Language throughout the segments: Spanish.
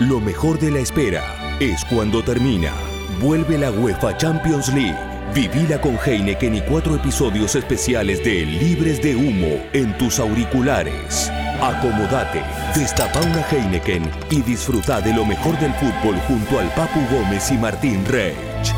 Lo mejor de la espera es cuando termina. Vuelve la UEFA Champions League. Vivila con Heineken y cuatro episodios especiales de Libres de Humo en tus auriculares. Acomodate, destapa una Heineken y disfruta de lo mejor del fútbol junto al Papu Gómez y Martín Reich.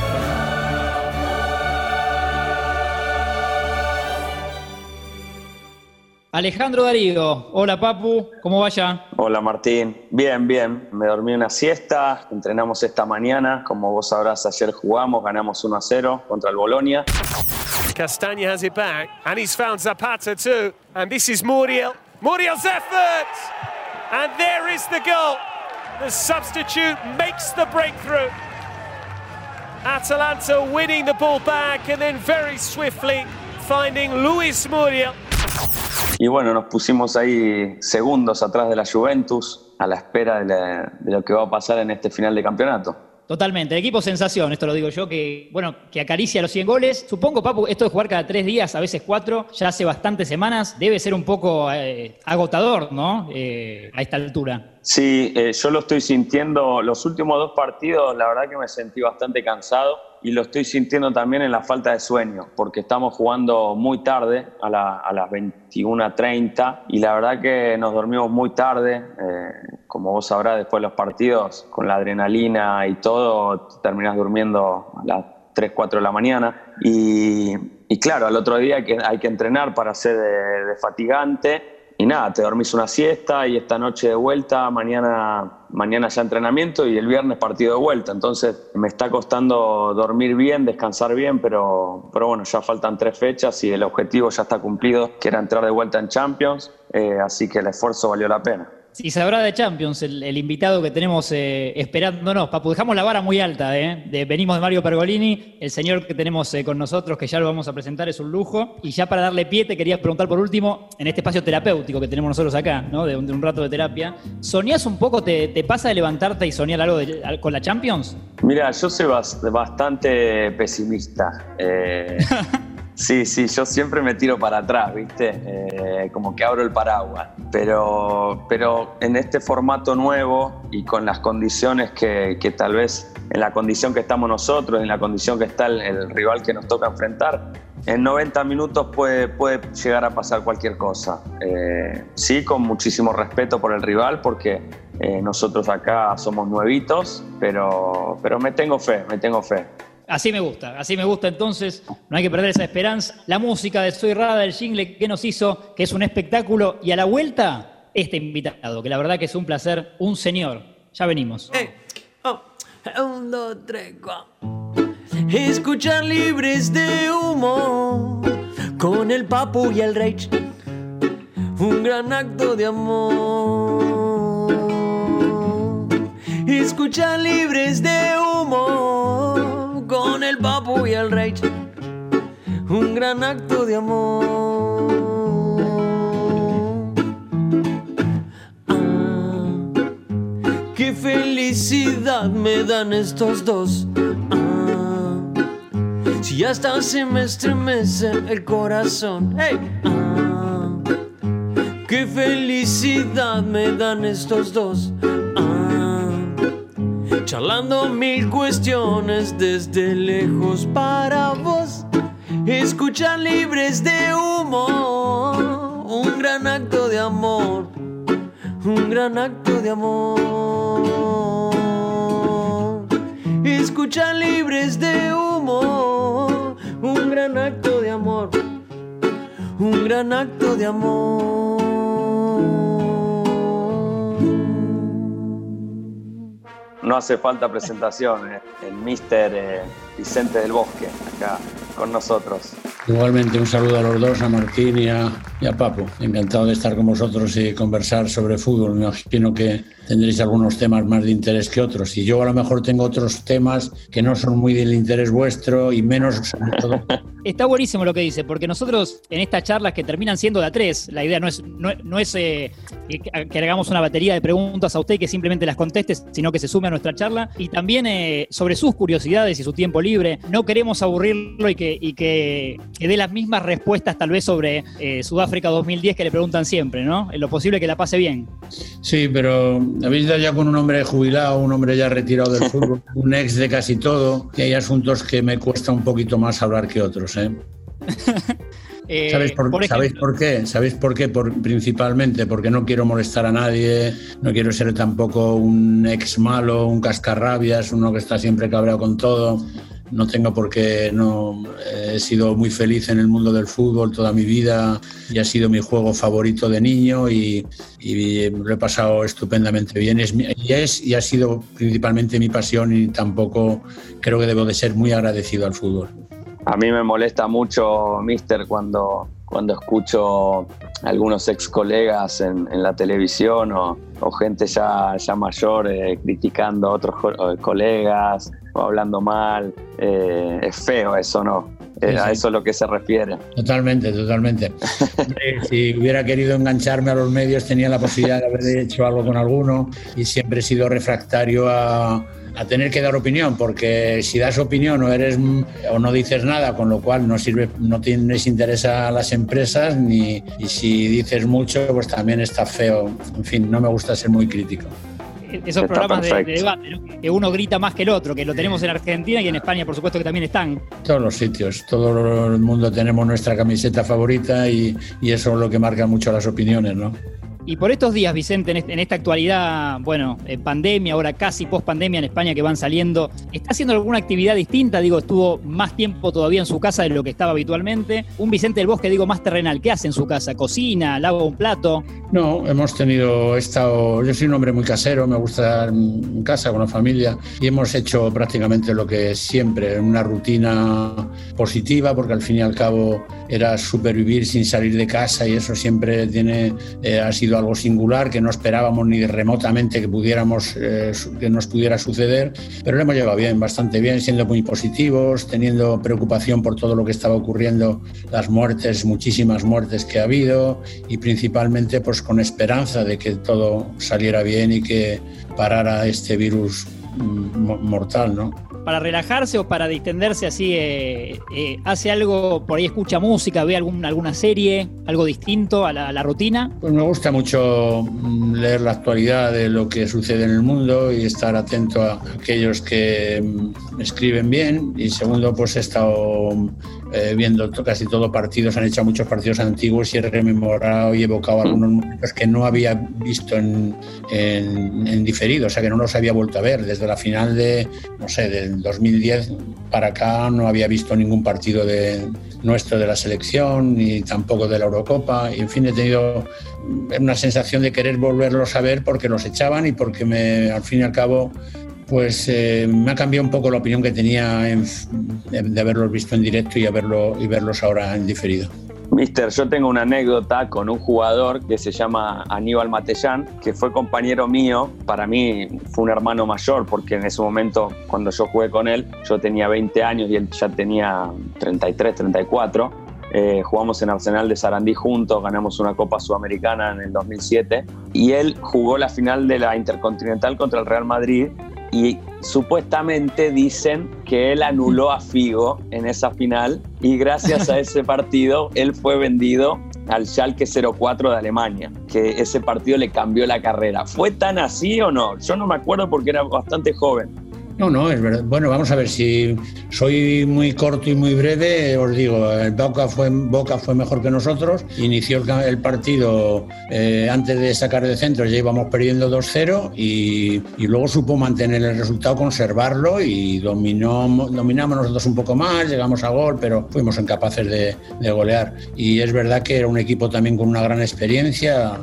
Alejandro Darío, hola Papu, ¿cómo vaya? Hola Martín, bien, bien. Me dormí una siesta, entrenamos esta mañana, como vos sabrás, ayer jugamos, ganamos 1 a 0 contra el Bolonia. Castagna has it back, and he's found Zapata too. And this is Muriel. Muriel's effort! And there is the goal. The substitute makes the breakthrough. Atalanta winning the ball back and then very swiftly finding Luis Muriel. Y bueno, nos pusimos ahí segundos atrás de la Juventus a la espera de, lo que va a pasar en este final de campeonato. Totalmente, el equipo sensación, esto lo digo yo, que bueno, que acaricia los 100 goles. Supongo, Papu, esto de jugar cada tres días, a veces cuatro, ya hace bastantes semanas, debe ser un poco eh, agotador, ¿no? Eh, a esta altura. Sí, eh, yo lo estoy sintiendo, los últimos dos partidos, la verdad que me sentí bastante cansado y lo estoy sintiendo también en la falta de sueño, porque estamos jugando muy tarde, a, las 21.30, y la verdad que nos dormimos muy tarde. Eh, como vos sabrás, después de los partidos, con la adrenalina y todo, terminás durmiendo a las 3, 4 de la mañana. Y, claro, al otro día hay que, hay que entrenar para ser de fatigante y nada, te dormís una siesta y esta noche de vuelta, mañana, mañana ya entrenamiento y el viernes partido de vuelta. Entonces me está costando dormir bien, descansar bien, pero, pero bueno, ya faltan tres fechas y el objetivo ya está cumplido, que era entrar de vuelta en Champions, eh, así que el esfuerzo valió la pena. Si sabrá de Champions, el, invitado que tenemos eh, esperándonos. Papu, dejamos la vara muy alta. Eh. De, venimos de Mario Pergolini, el señor que tenemos eh, con nosotros, que ya lo vamos a presentar, es un lujo. Y ya para darle pie, te quería preguntar por último, en este espacio terapéutico que tenemos nosotros acá, ¿no? de, un, rato de terapia, ¿soñás un poco, te, pasa de levantarte y soñar algo con la Champions? Mira, yo soy bastante pesimista. Sí, sí, yo siempre me tiro para atrás, ¿viste? Eh, como que abro el paraguas. Pero, pero en este formato nuevo y con las condiciones que, que, tal vez, en la condición que estamos nosotros, en la condición que está el, rival que nos toca enfrentar, en 90 minutos puede, puede llegar a pasar cualquier cosa. Eh, sí, con muchísimo respeto por el rival, porque eh, nosotros acá somos nuevitos, pero, pero me tengo fe, me tengo fe. Así me gusta, así me gusta entonces, no hay que perder esa esperanza. La música de Soy Rada, el jingle que nos hizo, que es un espectáculo, y a la vuelta, este invitado, que la verdad que es un placer, un señor. Ya venimos. Oh, un, dos, tres, Escuchar libres de humo con el papu y el rey. Un gran acto de amor. Escuchar libres de humo con el papu y el rey. Un gran acto de amor. Ah, qué felicidad me dan estos dos. Ah, si hasta se me estremece el corazón. Hey. Ah, qué felicidad me dan estos dos charlando mil cuestiones desde lejos para vos. Escuchar libres de humo, un gran acto de amor, un gran acto de amor. Escuchar libres de humo, un gran acto de amor, un gran acto de amor. No hace falta presentación, eh. el mister eh, Vicente del Bosque, acá con nosotros. Igualmente un saludo a los dos, a Martín y a, y a Papo. Encantado de estar con vosotros y conversar sobre fútbol. Me imagino que tendréis algunos temas más de interés que otros. Y yo a lo mejor tengo otros temas que no son muy del interés vuestro y menos, Está buenísimo lo que dice, porque nosotros en estas charlas que terminan siendo de a tres, la idea no es, no, es eh, que, hagamos una batería de preguntas a usted y que simplemente las conteste, sino que se sume a nuestra charla. Y también eh, sobre sus curiosidades y su tiempo libre. No queremos aburrirlo y que, dé las mismas respuestas tal vez sobre eh, Sudáfrica 2010 que le preguntan siempre, ¿no? En lo posible que la pase bien. Sí, pero habéis dado ya con un hombre jubilado, un hombre ya retirado del fútbol, un ex de casi todo, y hay asuntos que me cuesta un poquito más hablar que otros. ¿eh? Eh, ¿Sabéis, por, qué? ¿Sabéis por qué? Por, principalmente porque no quiero molestar a nadie, no quiero ser tampoco un ex malo, un cascarrabias, uno que está siempre cabreado con todo. No tengo por qué, no, he sido muy feliz en el mundo del fútbol toda mi vida y ha sido mi juego favorito de niño y, lo he pasado estupendamente bien. Y, es, y ha sido principalmente mi pasión y tampoco creo que debo de ser muy agradecido al fútbol. A mí me molesta mucho, Mister, cuando, cuando escucho algunos ex colegas en, la televisión o, gente ya, ya mayor eh, criticando a otros eh, colegas o hablando mal. Eh, es feo eso, ¿no? A eso es lo que se refiere. Totalmente, totalmente. si hubiera querido engancharme a los medios tenía la posibilidad de haber hecho algo con alguno y siempre he sido refractario a a tener que dar opinión, porque si das opinión o eres o no dices nada, con lo cual no sirve, no tienes interés a las empresas, ni y si dices mucho, pues también está feo. En fin, no me gusta ser muy crítico esos programas de, debate, que uno grita más que el otro, que lo tenemos en Argentina y en España, por supuesto, que también están. Todos los sitios, todo el mundo tenemos nuestra camiseta favorita y, y eso es lo que marca mucho las opiniones, ¿no? Y por estos días, Vicente, en, esta actualidad, bueno, pandemia, ahora casi post pandemia en España que van saliendo, ¿está haciendo alguna actividad distinta? Digo, estuvo más tiempo todavía en su casa de lo que estaba habitualmente. Un Vicente del Bosque, digo, más terrenal, ¿qué hace en su casa? ¿Cocina? ¿Lava un plato? No, hemos tenido, estado, yo soy un hombre muy casero, me gusta estar en casa con la familia y hemos hecho prácticamente lo que siempre, una rutina positiva, porque al fin y al cabo era supervivir sin salir de casa y eso siempre tiene, eh, ha sido algo singular que no esperábamos ni remotamente que pudiéramos eh, que nos pudiera suceder, pero lo hemos llevado bien, bastante bien, siendo muy positivos, teniendo preocupación por todo lo que estaba ocurriendo, las muertes, muchísimas muertes que ha habido y principalmente pues con esperanza de que todo saliera bien y que parara este virus mm, mortal, ¿no? para relajarse o para distenderse así, eh, eh, hace algo, por ahí escucha música, ve algún, alguna serie, algo distinto a la, rutina? Pues me gusta mucho mm, leer la actualidad de lo que sucede en el mundo y estar atento a aquellos que mm, escriben bien. Y segundo, pues he estado eh, viendo casi todos partidos, han hecho muchos partidos antiguos y he rememorado y evocado algunos momentos que no había visto en, en, diferido, o sea que no los había vuelto a ver. Desde la final de, no sé, del 2010 para acá no había visto ningún partido de nuestro de la selección ni tampoco de la Eurocopa. Y en fin, he tenido una sensación de querer volverlos a ver porque los echaban y porque me, al fin y al cabo pues eh, me ha cambiado un poco la opinión que tenía de, haberlos visto en directo y, haberlo, y verlos ahora en diferido. Mister, yo tengo una anécdota con un jugador que se llama Aníbal Matellán, que fue compañero mío. Para mí fue un hermano mayor, porque en ese momento, cuando yo jugué con él, yo tenía 20 años y él ya tenía 33, 34. Eh, jugamos en Arsenal de Sarandí juntos, ganamos una Copa Sudamericana en el 2007 y él jugó la final de la Intercontinental contra el Real Madrid y supuestamente dicen que él anuló a Figo en esa final y gracias a ese partido él fue vendido al Schalke 04 de Alemania, que ese partido le cambió la carrera. ¿Fue tan así o no? Yo no me acuerdo porque era bastante joven. No, no, es verdad. Bueno, vamos a ver, si soy muy corto y muy breve, os digo, el Boca fue, Boca fue mejor que nosotros, inició el, partido eh, antes de sacar de centro, ya íbamos perdiendo 2-0 y, luego supo mantener el resultado, conservarlo y dominó, dominamos nosotros un poco más, llegamos a gol, pero fuimos incapaces de golear. Y es verdad que era un equipo también con una gran experiencia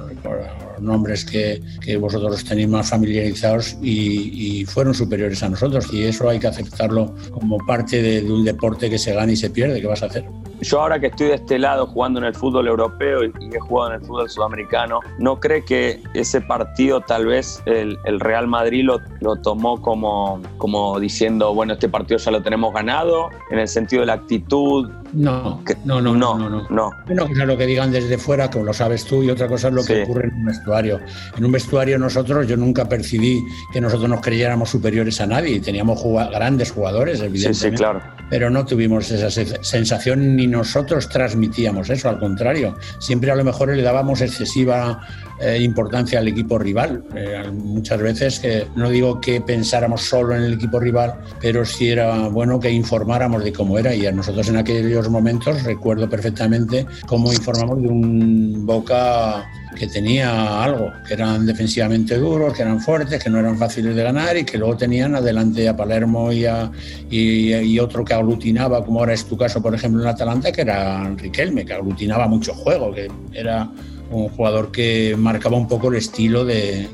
nombres que, que vosotros tenéis más familiarizados y, fueron superiores a nosotros. Y eso hay que aceptarlo como parte de, de un deporte que se gana y se pierde. ¿Qué vas a hacer? Yo ahora que estoy de este lado jugando en el fútbol europeo y, he jugado en el fútbol sudamericano, ¿no cree que ese partido tal vez el, Real Madrid lo, lo, tomó como, como diciendo, bueno, este partido ya lo tenemos ganado, en el sentido de la actitud, No, no, no, no, no, no. Una cosa es lo que digan desde fuera, como lo sabes tú, y otra cosa es lo que ocurre en un vestuario. En un vestuario nosotros, yo nunca percibí que nosotros nos creyéramos superiores a nadie teníamos grandes jugadores, evidentemente. Sí, sí, claro. Pero no tuvimos esa sensación ni nosotros transmitíamos eso, al contrario. Siempre a lo mejor le dábamos excesiva eh, importancia al equipo rival. Eh, muchas veces, que no digo que pensáramos solo en el equipo rival, pero sí era bueno que informáramos de cómo era y a nosotros en aquellos momentos recuerdo perfectamente cómo informamos de un Boca que tenía algo, que eran defensivamente duros, que eran fuertes, que no eran fáciles de ganar y que luego tenían adelante a Palermo y, a, y, otro que aglutinaba, como ahora es tu caso, por ejemplo, en Atalanta, que era Riquelme, que aglutinaba mucho juego, que era un jugador que marcaba un poco el estilo de,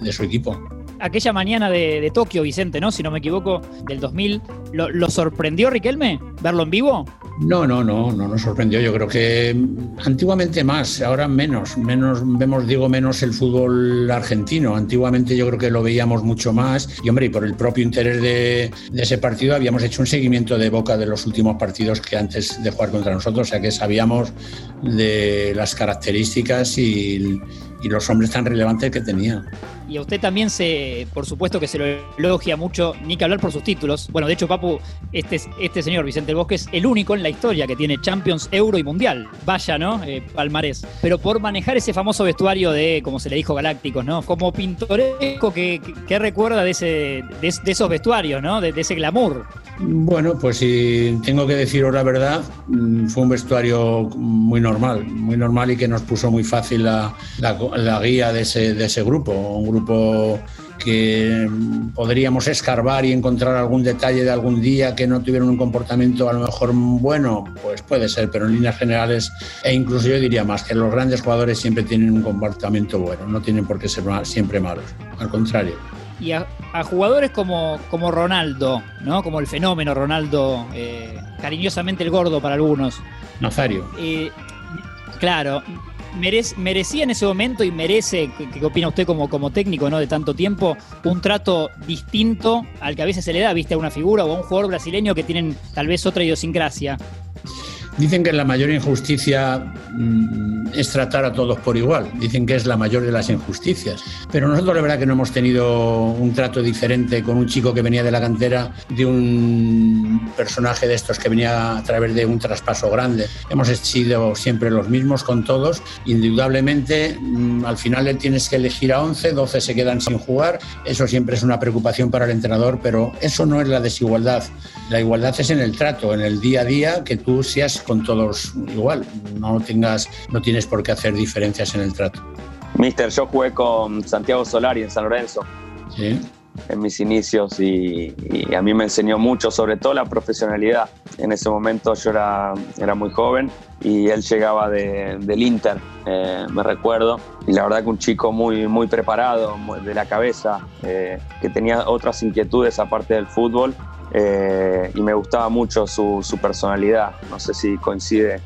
de su equipo aquella mañana de, Tokio, Vicente, ¿no? Si no me equivoco, del 2000, ¿lo, sorprendió Riquelme verlo en vivo? No, no, no, no nos sorprendió. Yo creo que antiguamente más, ahora menos. Menos vemos, digo, menos el fútbol argentino. Antiguamente yo creo que lo veíamos mucho más. Y hombre, y por el propio interés de, ese partido habíamos hecho un seguimiento de boca de los últimos partidos que antes de jugar contra nosotros. O sea que sabíamos de las características y, y los hombres tan relevantes que tenía y a usted también se, por supuesto que se lo elogia mucho, ni que hablar por sus títulos. Bueno, de hecho, Papu, este, este señor Vicente Bosque es el único en la historia que tiene Champions, Euro y Mundial. Vaya, ¿no? Eh, palmarés. Pero por manejar ese famoso vestuario de, como se le dijo, galácticos, ¿no? Como pintoresco que, recuerda de, ese, de, esos vestuarios, ¿no? De, ese glamour. Bueno, pues si tengo que deciros la verdad, mm, fue un vestuario muy normal, muy normal y que nos puso muy fácil la, la, guía de ese, de ese grupo. Un grupo que podríamos escarbar y encontrar algún detalle de algún día que no tuvieron un comportamiento a lo mejor bueno, pues puede ser, pero en líneas generales, e incluso yo diría más, que los grandes jugadores siempre tienen un comportamiento bueno, no tienen por qué ser siempre malos, al contrario. Y a, jugadores como, como Ronaldo, ¿no? como el fenómeno Ronaldo, eh, cariñosamente el gordo para algunos. Nazario. Eh, claro, merecía en ese momento y merece, ¿qué opina usted como, como técnico ¿no? de tanto tiempo, un trato distinto al que a veces se le da, viste, a una figura o a un jugador brasileño que tienen tal vez otra idiosincrasia? Dicen que la mayor injusticia mm, es tratar a todos por igual. Dicen que es la mayor de las injusticias. Pero nosotros la verdad que no hemos tenido un trato diferente con un chico que venía de la cantera, de un personaje de estos que venía a través de un traspaso grande. Hemos sido siempre los mismos con todos. Indudablemente, mm, al final le tienes que elegir a 11, 12 se quedan sin jugar. Eso siempre es una preocupación para el entrenador, pero eso no es la desigualdad. La igualdad es en el trato, en el día a día, que tú seas con todos igual. No, tengas, no tienes por qué hacer diferencias en el trato. Mister, yo jugué con Santiago Solari en San Lorenzo. Sí. En mis inicios y, a mí me enseñó mucho, sobre todo la profesionalidad. En ese momento yo era, era muy joven y él llegaba del Inter, eh, me recuerdo. Y la verdad que un chico muy, muy preparado, de la cabeza, eh, que tenía otras inquietudes aparte del fútbol eh, y me gustaba mucho su, su, personalidad. No sé si coincide.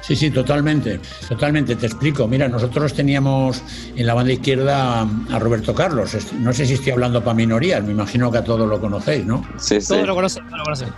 Sí, sí, totalmente, totalmente. Te explico. Mira, nosotros teníamos en la banda izquierda a Roberto Carlos. No sé si estoy hablando para minorías, me imagino que a todos lo conocéis, ¿no? Sí, sí. Todos lo conocen,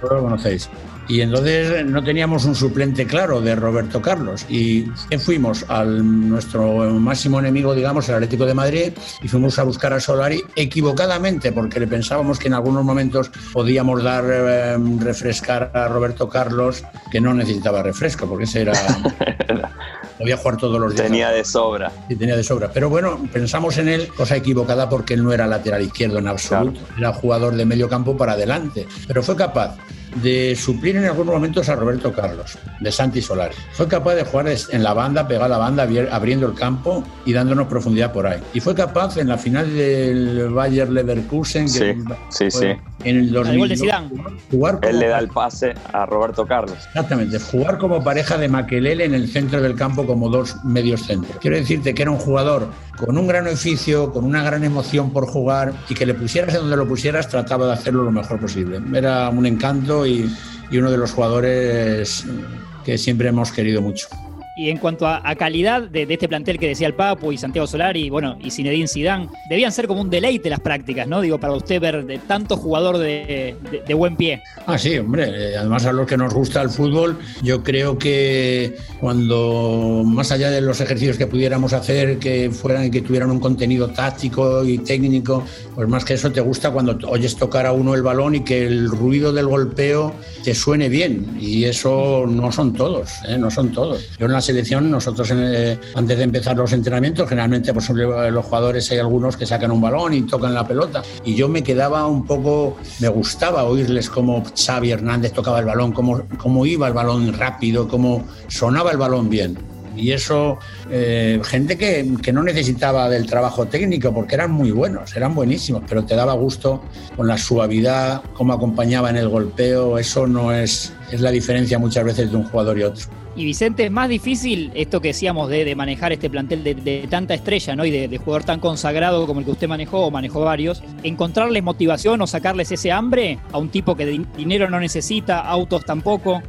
Todos lo conocéis. Y entonces no teníamos un suplente claro de Roberto Carlos. Y fuimos al nuestro máximo enemigo, digamos, el Atlético de Madrid, y fuimos a buscar a Solari equivocadamente, porque le pensábamos que en algunos momentos podíamos dar eh, refrescar a Roberto Carlos, que no necesitaba refresco, porque ese era. podía jugar todos los días. Tenía de sobra. Sí, tenía de sobra. Pero bueno, pensamos en él, cosa equivocada, porque él no era lateral izquierdo en absoluto. Era jugador de medio campo para adelante. Pero fue capaz de suplir en algunos momentos a Roberto Carlos, de Santi Solari. Fue capaz de jugar en la banda, pegar la banda, abriendo el campo y dándonos profundidad por ahí. Y fue capaz en la final del Bayer Leverkusen, sí, sí, sí. en el 2000, jugar Él le da el pase a Roberto Carlos. Exactamente, jugar como pareja de Maquelele en el centro del campo como dos medios centros. Quiero decirte que era un jugador con un gran oficio, con una gran emoción por jugar y que le pusieras en donde lo pusieras, trataba de hacerlo lo mejor posible. Era un encanto y, uno de los jugadores que siempre hemos querido mucho. Y en cuanto a, calidad de, este plantel que decía el Papu y Santiago Solari, bueno, y Zinedine Zidane, debían ser como un deleite las prácticas, ¿no? Digo, para usted ver de tanto jugador de, buen pie. Ah, sí, hombre. Eh, además, a los que nos gusta el fútbol, yo creo que cuando, más allá de los ejercicios que pudiéramos hacer, que fueran que tuvieran un contenido táctico y técnico, pues más que eso te gusta cuando oyes tocar a uno el balón y que el ruido del golpeo te suene bien. Y eso no son todos, ¿eh? no son todos. Yo en la selección, nosotros eh, antes de empezar los entrenamientos, generalmente pues, los jugadores hay algunos que sacan un balón y tocan la pelota. Y yo me quedaba un poco, me gustaba oírles cómo Xavi Hernández tocaba el balón, cómo, cómo iba el balón rápido, cómo sonaba el balón bien. Y eso, eh, gente que, que, no necesitaba del trabajo técnico porque eran muy buenos, eran buenísimos, pero te daba gusto con la suavidad, cómo acompañaba en el golpeo, eso no es, es la diferencia muchas veces de un jugador y otro. Y Vicente, es más difícil esto que decíamos de, manejar este plantel de, tanta estrella ¿no? y de, de, jugador tan consagrado como el que usted manejó o manejó varios, encontrarles motivación o sacarles ese hambre a un tipo que dinero no necesita, autos tampoco.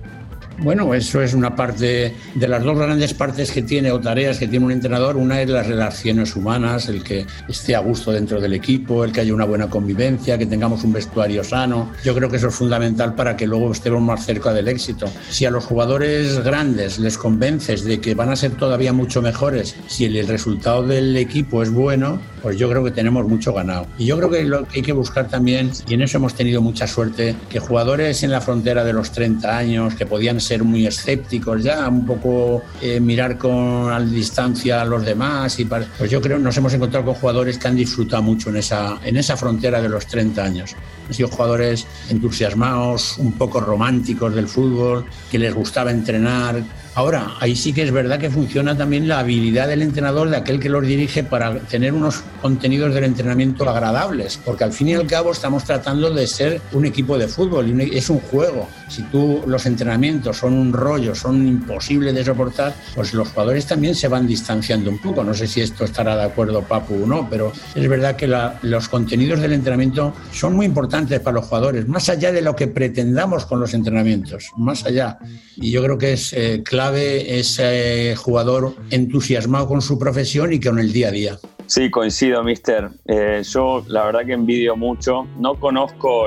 Bueno, eso es una parte de las dos grandes partes que tiene o tareas que tiene un entrenador. Una es las relaciones humanas, el que esté a gusto dentro del equipo, el que haya una buena convivencia, que tengamos un vestuario sano. Yo creo que eso es fundamental para que luego estemos más cerca del éxito. Si a los jugadores grandes les convences de que van a ser todavía mucho mejores, si el resultado del equipo es bueno, pues yo creo que tenemos mucho ganado. Y yo creo que lo que hay que buscar también, y en eso hemos tenido mucha suerte, que jugadores en la frontera de los 30 años, que podían ser muy escépticos ya, un poco eh, mirar con a distancia a los demás. Y pues yo creo que nos hemos encontrado con jugadores que han disfrutado mucho en esa, en esa frontera de los 30 años. Han sido jugadores entusiasmados, un poco románticos del fútbol, que les gustaba entrenar, Ahora, ahí sí que es verdad que funciona también la habilidad del entrenador, de aquel que los dirige, para tener unos contenidos del entrenamiento agradables, porque al fin y al cabo estamos tratando de ser un equipo de fútbol y es un juego. Si tú los entrenamientos son un rollo, son imposibles de soportar, pues los jugadores también se van distanciando un poco. No sé si esto estará de acuerdo Papu o no, pero es verdad que los contenidos del entrenamiento son muy importantes para los jugadores, más allá de lo que pretendamos con los entrenamientos, más allá. Y yo creo que es eh, clave ese jugador entusiasmado con su profesión y con el día a día. Sí, coincido, mister. Eh, yo la verdad que envidio mucho. No conozco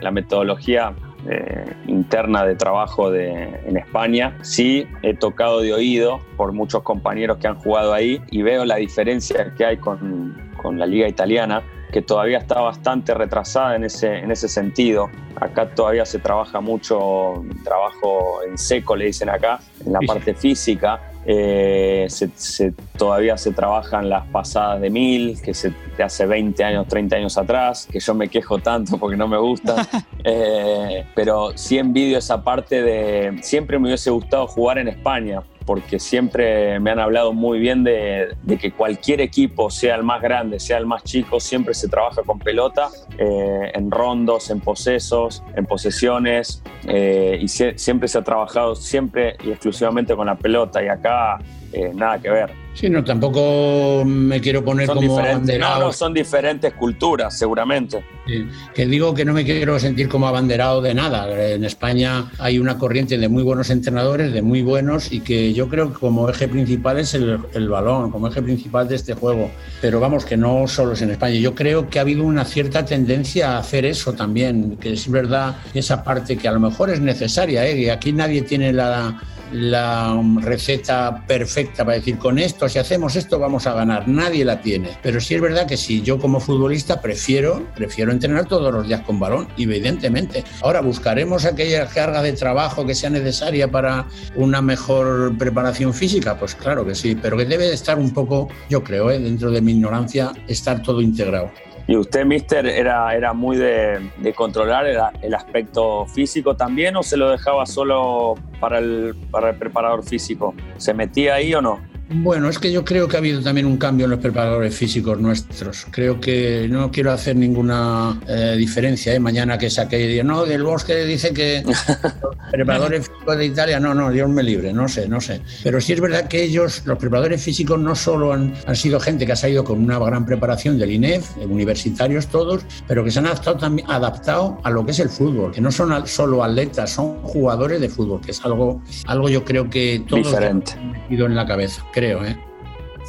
la metodología eh, interna de trabajo de, en España. Sí, he tocado de oído por muchos compañeros que han jugado ahí y veo la diferencia que hay con la liga italiana que todavía está bastante retrasada en ese, en ese sentido. Acá todavía se trabaja mucho trabajo en seco, le dicen acá, en la parte física. Eh, se, todavía se trabajan las pasadas de mil, que se de hace 20 años, 30 años atrás, que yo me quejo tanto porque no me gusta. Eh, pero sí envidio esa parte de. Siempre me hubiese gustado jugar en España porque siempre me han hablado muy bien de, que cualquier equipo, sea el más grande, sea el más chico, siempre se trabaja con pelota, eh, en rondos, en posesos, en posesiones, eh, y siempre se ha trabajado siempre y exclusivamente con la pelota, y acá eh, nada que ver. Sí, no, tampoco me quiero poner como abanderado. No, son diferentes culturas, seguramente. que digo que no me quiero sentir como abanderado de nada. En España hay una corriente de muy buenos entrenadores, de muy buenos, y que yo creo que como eje principal es el, el balón, como eje principal de este juego. Pero vamos, que no solo es en España. Yo creo que ha habido una cierta tendencia a hacer eso también, que es verdad esa parte que a lo mejor es necesaria, ¿eh? y aquí nadie tiene la la receta perfecta para decir con esto, si hacemos esto vamos a ganar. Nadie la tiene. Pero sí es verdad que si yo como futbolista prefiero, prefiero entrenar todos los días con balón, evidentemente. Ahora buscaremos aquella carga de trabajo que sea necesaria para una mejor preparación física, pues claro que sí, pero que debe estar un poco, yo creo, ¿eh? dentro de mi ignorancia, estar todo integrado. ¿Y usted, mister, era, era muy de, controlar el, aspecto físico también o se lo dejaba solo para el, para el preparador físico? ¿Se metía ahí o no? Bueno, es que yo creo que ha habido también un cambio en los preparadores físicos nuestros. Creo que no quiero hacer ninguna eh, diferencia. ¿eh? Mañana que saque y diga, no, del bosque dice que Preparadores físicos de Italia, no, no, Dios me libre, no sé, no sé. Pero sí es verdad que ellos, los preparadores físicos, no solo han, han sido gente que ha salido con una gran preparación del INEF, universitarios todos, pero que se han adaptado, también, adaptado a lo que es el fútbol, que no son solo atletas, son jugadores de fútbol, que es algo, algo yo creo que todos han metido en la cabeza, creo, ¿eh?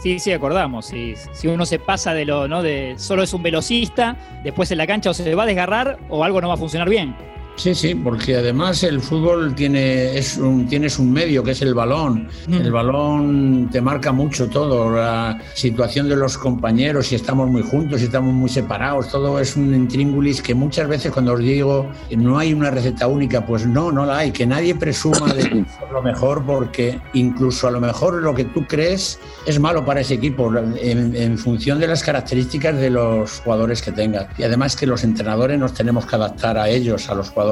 Sí, sí, acordamos. Si, si uno se pasa de lo, ¿no? De solo es un velocista, después en la cancha o se va a desgarrar o algo no va a funcionar bien. Sí, sí, porque además el fútbol tiene, es un, tienes un medio que es el balón. Mm. El balón te marca mucho todo, la situación de los compañeros, si estamos muy juntos, si estamos muy separados, todo es un intríngulis que muchas veces cuando os digo que no hay una receta única, pues no, no la hay, que nadie presuma de lo mejor porque incluso a lo mejor lo que tú crees es malo para ese equipo en, en función de las características de los jugadores que tengas. Y además que los entrenadores nos tenemos que adaptar a ellos, a los jugadores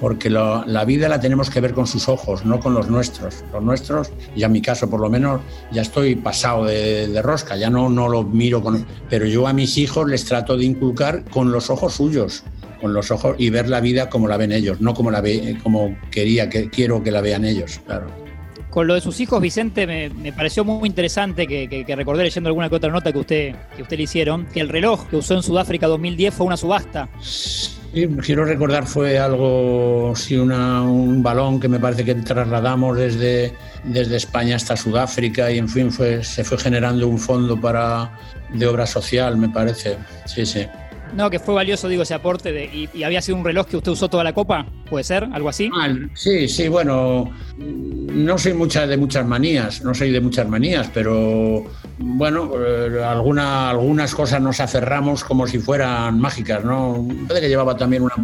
porque lo, la vida la tenemos que ver con sus ojos, no con los nuestros. Los nuestros, y en mi caso por lo menos, ya estoy pasado de, de, rosca, ya no, no lo miro con... Pero yo a mis hijos les trato de inculcar con los ojos suyos, con los ojos y ver la vida como la ven ellos, no como la ve, como quería, que quiero que la vean ellos, claro. Con lo de sus hijos, Vicente, me, me pareció muy interesante que, que, que, recordé leyendo alguna que otra nota que usted, que usted le hicieron, que el reloj que usó en Sudáfrica 2010 fue una subasta. Quiero recordar fue algo, sí, una, un balón que me parece que trasladamos desde, desde España hasta Sudáfrica y en fin fue, se fue generando un fondo para, de obra social, me parece. Sí, sí. No, que fue valioso, digo, ese aporte de, y, había sido un reloj que usted usó toda la copa, ¿puede ser? ¿Algo así? Sí, sí, bueno, no soy mucha, de muchas manías, no soy de muchas manías, pero bueno, eh, alguna, algunas cosas nos aferramos como si fueran mágicas, ¿no? Puede que llevaba también una,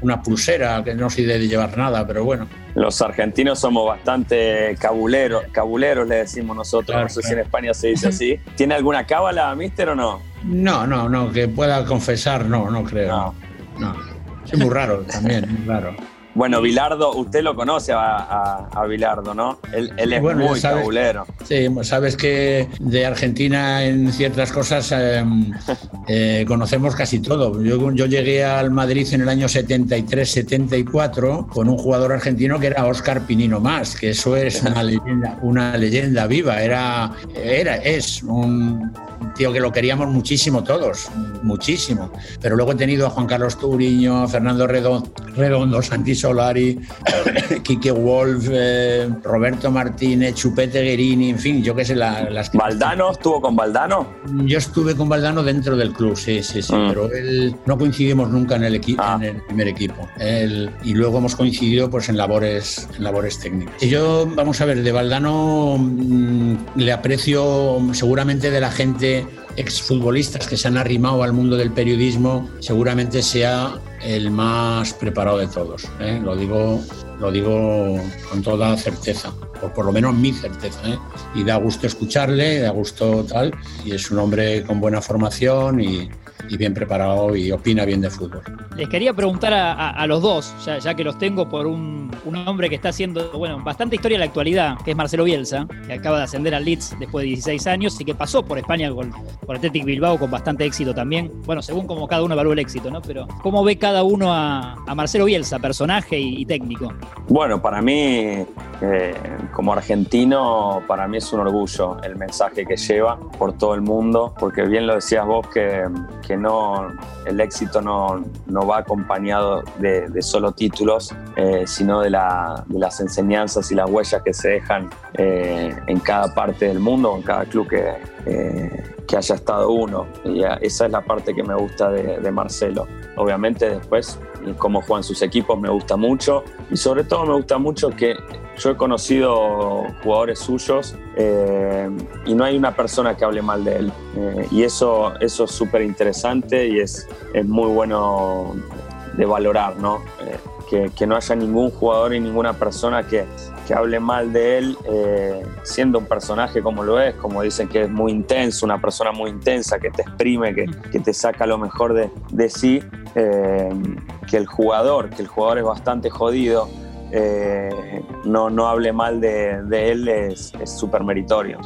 una pulsera, que no soy de llevar nada, pero bueno. Los argentinos somos bastante cabuleros, cabuleros le decimos nosotros, claro, no sé claro. si en España se dice así. ¿Tiene alguna cábala, mister, o no? No, no, no, que pueda confesar, no, no creo. No. no. Es muy raro también, muy raro. Bueno, Bilardo, usted lo conoce a, a, a Bilardo, ¿no? Él, él es bueno, muy sabes, cabulero. Sí, sabes que de Argentina en ciertas cosas eh, eh, conocemos casi todo. Yo, yo, llegué al Madrid en el año 73-74 con un jugador argentino que era Oscar Pinino Más, que eso es una leyenda, una leyenda viva. Era, era, es un tío que lo queríamos muchísimo todos, muchísimo. Pero luego he tenido a Juan Carlos Turiño, a Fernando Redondo, Redondo Santi Solari, Quique Wolf, eh, Roberto Martínez, Chupete Guerini, en fin, yo qué sé, la, las... ¿Valdano? ¿Estuvo con Valdano? Yo estuve con Valdano dentro del club, sí, sí, sí, mm. pero él no coincidimos nunca en el, equi ah. en el primer equipo. Él, y luego hemos coincidido pues en labores, en labores técnicas. Y yo, vamos a ver, de Valdano mmm, le aprecio seguramente de la gente exfutbolistas que se han arrimado al mundo del periodismo, seguramente sea el más preparado de todos. ¿eh? Lo, digo, lo digo con toda certeza, o por lo menos mi certeza. ¿eh? Y da gusto escucharle, da gusto tal, y es un hombre con buena formación y, y bien preparado y opina bien de fútbol. Les quería preguntar a, a, a los dos, ya, ya, que los tengo por un, un, hombre que está haciendo, bueno, bastante historia en la actualidad, que es Marcelo Bielsa, que acaba de ascender al Leeds después de 16 años y que pasó por España con, por Athletic Bilbao con bastante éxito también. Bueno, según como cada uno evalúa el éxito, ¿no? Pero ¿cómo ve cada uno a, a Marcelo Bielsa, personaje y, y, técnico? Bueno, para mí, eh, como argentino, para mí es un orgullo el mensaje que lleva por todo el mundo, porque bien lo decías vos que, que no, el éxito no, no va acompañado de, solo títulos, eh, sino de, las enseñanzas y las huellas que se dejan eh, en cada parte del mundo, en cada club que, eh, que haya estado uno. Y esa es la parte que me gusta de, de Marcelo. Obviamente después, cómo juegan sus equipos me gusta mucho y sobre todo me gusta mucho que yo he conocido jugadores suyos eh, y no hay una persona que hable mal de él. Eh, y eso, eso es súper interesante y es, es, muy bueno de valorar, ¿no? Eh, que, que, no haya ningún jugador y ninguna persona que, que hable mal de él, eh, siendo un personaje como lo es, como dicen que es muy intenso, una persona muy intensa, que te exprime, que, que te saca lo mejor de, de sí, eh, que el jugador, que el jugador es bastante jodido, eh, no, no hable mal de, de él es súper meritorio.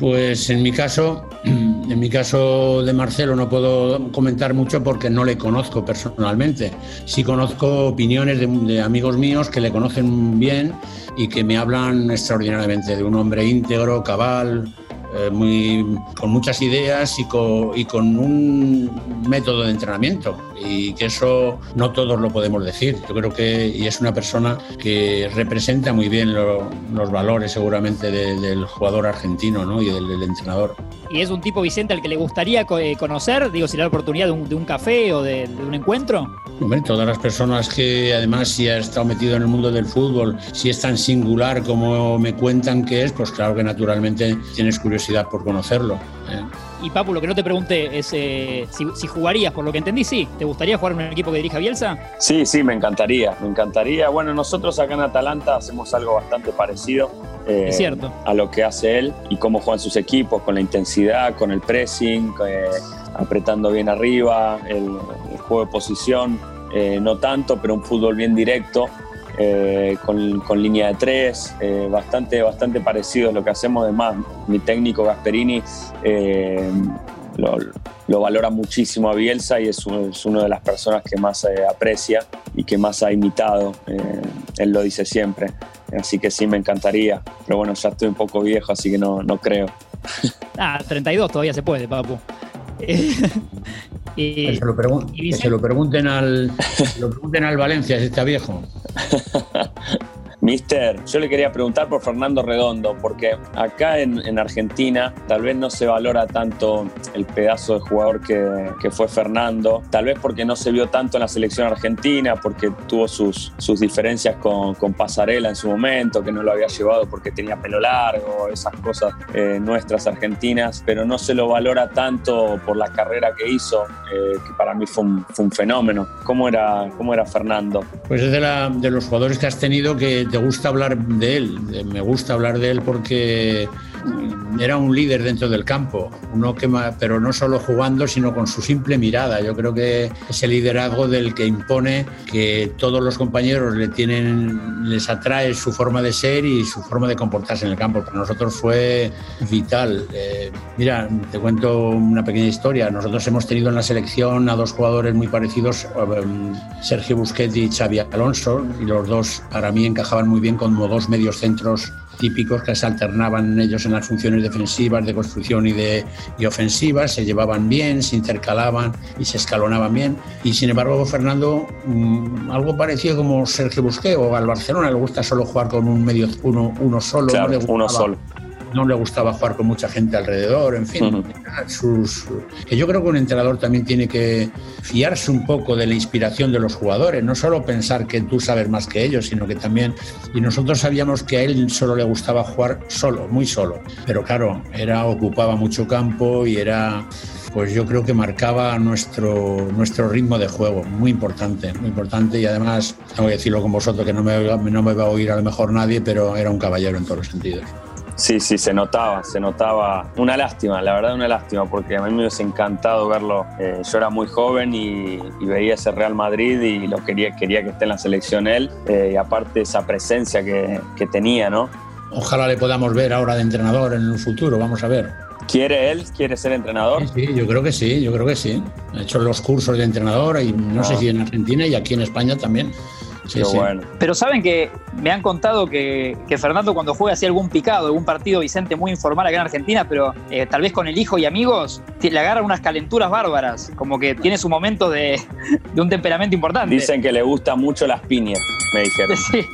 Pues en mi caso, en mi caso de Marcelo no puedo comentar mucho porque no le conozco personalmente. Sí conozco opiniones de, amigos míos que le conocen bien y que me hablan extraordinariamente de un hombre íntegro, cabal, eh, muy, con muchas ideas y con, y con, un método de entrenamiento y que eso no todos lo podemos decir. Yo creo que y es una persona que representa muy bien los valores seguramente del jugador argentino ¿no? y del, entrenador. ¿Y es un tipo, Vicente, al que le gustaría eh, conocer? Digo, si le da la oportunidad de un, café o de, un encuentro. Hombre, todas las personas que además si ha estado metido en el mundo del fútbol, si es tan singular como me cuentan que es, pues claro que naturalmente tienes curiosidad por conocerlo. ¿eh? Y Papu, lo que no te pregunté es eh, si, jugarías, por lo que entendí, sí. ¿Te gustaría jugar en un equipo que dirija Bielsa? Sí, sí, me encantaría, me encantaría. Bueno, nosotros acá en Atalanta hacemos algo bastante parecido. Eh, cierto. A lo que hace él y cómo juegan sus equipos, con la intensidad, con el pressing, apretando bien arriba, el, juego de posición, no tanto, pero un fútbol bien directo. Eh, con, línea de tres, eh, bastante, bastante parecido a lo que hacemos. Además, mi técnico Gasperini eh, lo, valora muchísimo a Bielsa y es, una de las personas que más aprecia y que más ha imitado. él lo dice siempre. Así que sí, me encantaría. Pero bueno, ya estoy un poco viejo, así que no, no creo. Ah, 32 todavía se puede, papu. que, se lo, pregunten al, se lo pregunten al Valencia si está viejo. Mister, yo le quería preguntar por Fernando Redondo, porque acá en, Argentina tal vez no se valora tanto el pedazo de jugador que, fue Fernando, tal vez porque no se vio tanto en la selección argentina, porque tuvo sus, sus diferencias con, Pasarela en su momento, que no lo había llevado porque tenía pelo largo, esas cosas eh, nuestras argentinas, pero no se lo valora tanto por la carrera que hizo, eh, que para mí fue un, fenómeno. ¿Cómo era, ¿Cómo era Fernando? Pues es de los jugadores que has tenido que te gusta hablar de él, me gusta hablar de él porque era un líder dentro del campo, uno que, pero no solo jugando, sino con su simple mirada. Yo creo que ese liderazgo del que impone que todos los compañeros le tienen, les atrae su forma de ser y su forma de comportarse en el campo. Para nosotros fue vital. Eh, mira, te cuento una pequeña historia. Nosotros hemos tenido en la selección a dos jugadores muy parecidos, um, Sergio Busquets y Xavi Alonso, y los dos para mí encajaban muy bien como dos medios centros típicos que se alternaban ellos en las funciones defensivas, de construcción y de y ofensivas, se llevaban bien, se intercalaban y se escalonaban bien. Y sin embargo, Fernando, mm, algo parecido como Sergio Busquets o al Barcelona, le gusta solo jugar con un medio uno, uno solo. Claro, uno solo no le gustaba jugar con mucha gente alrededor, en fin, sus, que yo creo que un entrenador también tiene que fiarse un poco de la inspiración de los jugadores, no solo pensar que tú sabes más que ellos, sino que también, y nosotros sabíamos que a él solo le gustaba jugar solo, muy solo, pero claro, era, ocupaba mucho campo y era pues yo creo que marcaba nuestro, nuestro ritmo de juego, muy importante, muy importante y además, tengo que decirlo con vosotros, que no me, no me va a oír a lo mejor nadie, pero era un caballero en todos los sentidos. Sí, sí, se notaba, se notaba. Una lástima, la verdad una lástima, porque a mí me hubiese encantado verlo. Eh, yo era muy joven y, veía ese Real Madrid y lo quería, quería que esté en la selección él, eh, y aparte esa presencia que, tenía, ¿no? Ojalá le podamos ver ahora de entrenador en el futuro, vamos a ver. ¿Quiere él? ¿Quiere ser entrenador? Sí, yo creo que sí, yo creo que sí. Ha hecho los cursos de entrenador y no sé ah. si en Argentina y aquí en España también. Pero saben que me han contado que, Fernando cuando juega así algún picado, algún partido Vicente muy informal acá en Argentina, pero eh, tal vez con el hijo y amigos, le agarra unas calenturas bárbaras, como que tiene su momento de, de un temperamento importante. Dicen que le gustan mucho las piñas, me dijeron. Sí.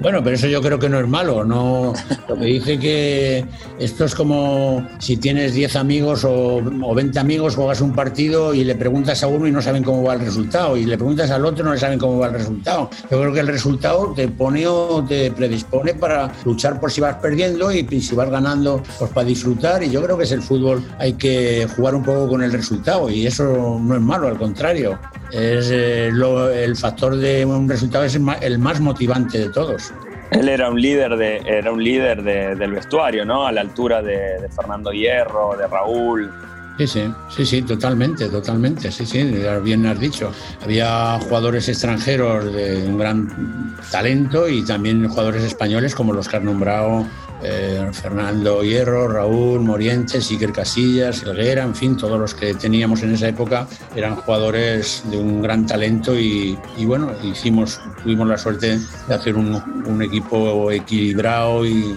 Bueno, pero eso yo creo que no es malo. No, lo que dice que esto es como si tienes 10 amigos o, o, 20 amigos, juegas un partido y le preguntas a uno y no saben cómo va el resultado, y le preguntas al otro y no saben cómo va el resultado. Yo creo que el resultado te pone o te predispone para luchar por si vas perdiendo y si vas ganando, pues para disfrutar. Y yo creo que es el fútbol, hay que jugar un poco con el resultado y eso no es malo, al contrario. Es eh, el factor de un resultado es el más motivante de todos. Él era un líder, de, era un líder del vestuario, ¿no? A la altura de, Fernando Hierro, de Raúl, Sí, sí, sí, sí, totalmente, totalmente, sí, sí, bien has dicho. Había jugadores extranjeros de un gran talento y también jugadores españoles como los que has nombrado, eh, Fernando Hierro, Raúl, Morientes, Iker Casillas, Helguera, en fin, todos los que teníamos en esa época eran jugadores de un gran talento y, bueno, hicimos, tuvimos la suerte de hacer un, un equipo equilibrado y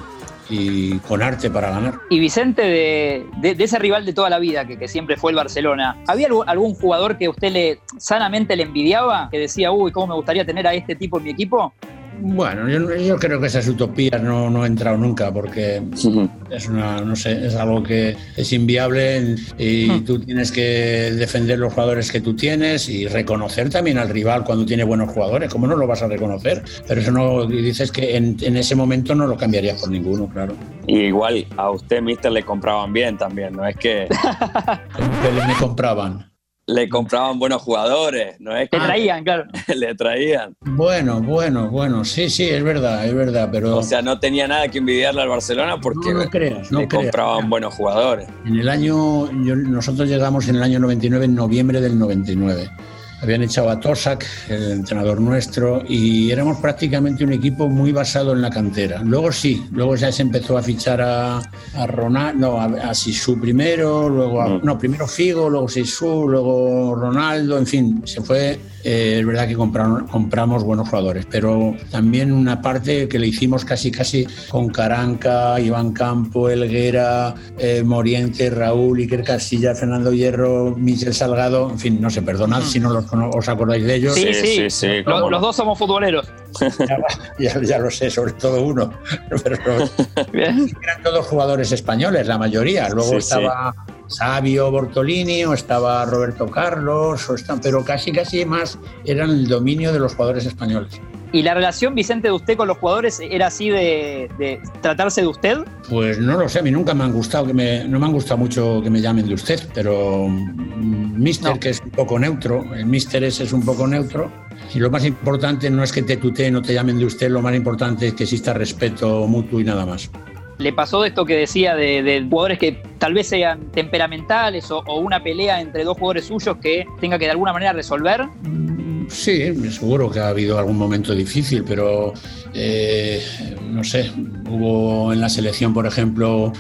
y con arte para ganar. Y Vicente, de, ese rival de toda la vida, que, que, siempre fue el Barcelona, ¿había algún jugador que usted le sanamente le envidiaba? Que decía, uy, ¿cómo me gustaría tener a este tipo en mi equipo? Bueno, yo, creo que esas utopías no, no he entrado nunca porque es una, no sé, es algo que es inviable y tú tienes que defender los jugadores que tú tienes y reconocer también al rival cuando tiene buenos jugadores. ¿Cómo no lo vas a reconocer? Pero eso no dices que en, en ese momento no lo cambiaría por ninguno, claro. Y igual a usted, Mister, le compraban bien también, no es que. me compraban le compraban buenos jugadores, ¿no es? Que traían, claro. le traían. Bueno, bueno, bueno, sí, sí, es verdad, es verdad, pero... O sea, no tenía nada que envidiarle al Barcelona porque no, creas, no le compraban buenos jugadores. En el año, nosotros llegamos en el año 99, en noviembre del 99 habían echado a Tosak, el entrenador nuestro, y éramos prácticamente un equipo muy basado en la cantera. Luego sí, luego ya se empezó a fichar a, a Ronaldo, a, a Sisu primero, luego a, mm. no, primero Figo, luego Sisu, luego Ronaldo, en fin, se fue eh, es verdad que compramos buenos jugadores, pero también una parte que le hicimos casi casi con Caranca, Iván Campo, Elguera, eh, Moriente, Raúl, Iker Castilla, Fernando Hierro, Michel Salgado, en fin, no sé, perdonad si no os acordáis de ellos. Sí, sí, sí. los, dos somos futboleros. Ya, lo sé, sobre todo uno. Pero, eran todos jugadores españoles, la mayoría. Luego estaba Sabio Bortolini o estaba Roberto Carlos, o pero casi casi más eran el dominio de los jugadores españoles. ¿Y la relación, Vicente, de usted con los jugadores era así de, tratarse de usted? Pues no lo sé, a mí nunca me han gustado, que me, no me han gustado mucho que me llamen de usted, pero mm, Mister, que es un poco neutro, el Mister ese es un poco neutro, y lo más importante no es que te tuteen o te llamen de usted, lo más importante es que exista respeto mutuo y nada más. ¿Le pasó esto que decía de, jugadores que tal vez sean temperamentales o, una pelea entre dos jugadores suyos que tenga que de alguna manera resolver? Sí, seguro que ha habido algún momento difícil, pero eh, no sé, hubo en la selección, por ejemplo,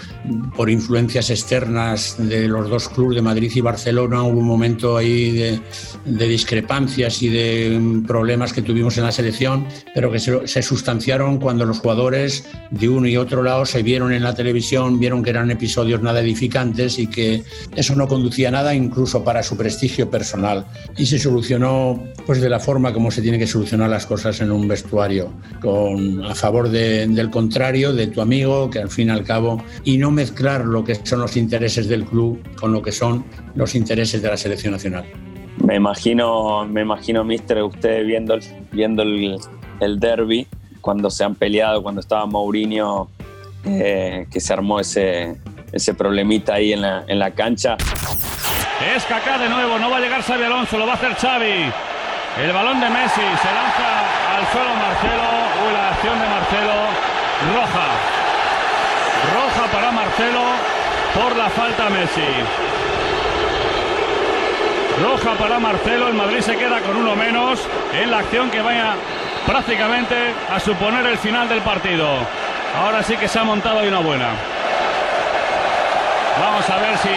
por influencias externas de los dos clubes de Madrid y Barcelona, hubo un momento ahí de, discrepancias y de problemas que tuvimos en la selección, pero que se, se, sustanciaron cuando los jugadores de uno y otro lado se vieron en la televisión, vieron que eran episodios nada edificantes y que eso no conducía a nada, incluso para su prestigio personal. Y se solucionó pues de la forma como se tiene que solucionar las cosas en un vestuario, con, a favor del contrario, de tu amigo, que al fin y al cabo, y no mezclar lo que son los intereses del club con lo que son los intereses de la selección nacional. Me imagino, me imagino, mister, usted viendo, viendo el, el derby, cuando se han peleado, cuando estaba Mourinho, eh, que se armó ese, ese problemita ahí en la, en la cancha. Es Kaká de nuevo, no va a llegar Xavi Alonso, lo va a hacer Xavi. El balón de Messi se lanza al suelo Marcelo. Uy, la acción de Marcelo. Roja. Roja para Marcelo por la falta Messi. Roja para Marcelo. El Madrid se queda con uno menos en la acción que vaya prácticamente a suponer el final del partido. Ahora sí que se ha montado ahí una buena. Vamos a ver si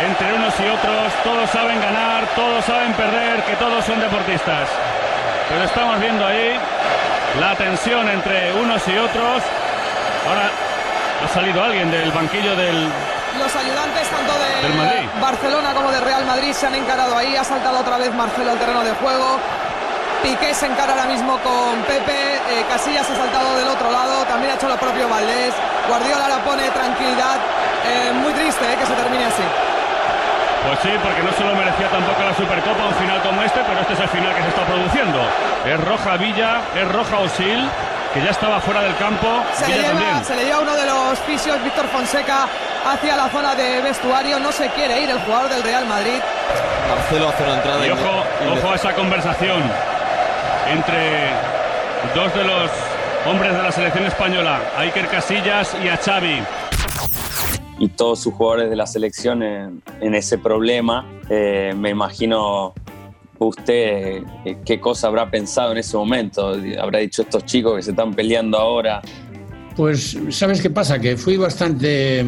entre unos y otros, todos saben ganar, todos saben perder, que todos son deportistas. Pero estamos viendo ahí la tensión entre unos y otros. Ahora ha salido alguien del banquillo del... Los ayudantes tanto de Barcelona como de Real Madrid se han encarado ahí. Ha saltado otra vez Marcelo al terreno de juego. Piqué se encara ahora mismo con Pepe. Eh, Casillas ha saltado del otro lado. También ha hecho lo propio Valdés. Guardiola la pone tranquilidad. Eh, muy triste eh, que se termine así. Pues sí, porque no se lo merecía tampoco la Supercopa un final como este, pero este es el final que se está produciendo. Es roja Villa, es roja Osil, que ya estaba fuera del campo. Se, le lleva, se le lleva, uno de los fisios, Víctor Fonseca, hacia la zona de vestuario. No se quiere ir el jugador del Real Madrid. Marcelo hace una entrada. Y ojo, ojo a esa conversación entre dos de los hombres de la selección española, Iker Casillas y a Xavi. Y todos sus jugadores de la selección en, ese problema, eh, me imagino usted eh, qué cosa habrá pensado en ese momento. Habrá dicho estos chicos que se están peleando ahora, pues, ¿sabes qué pasa? Que fui bastante,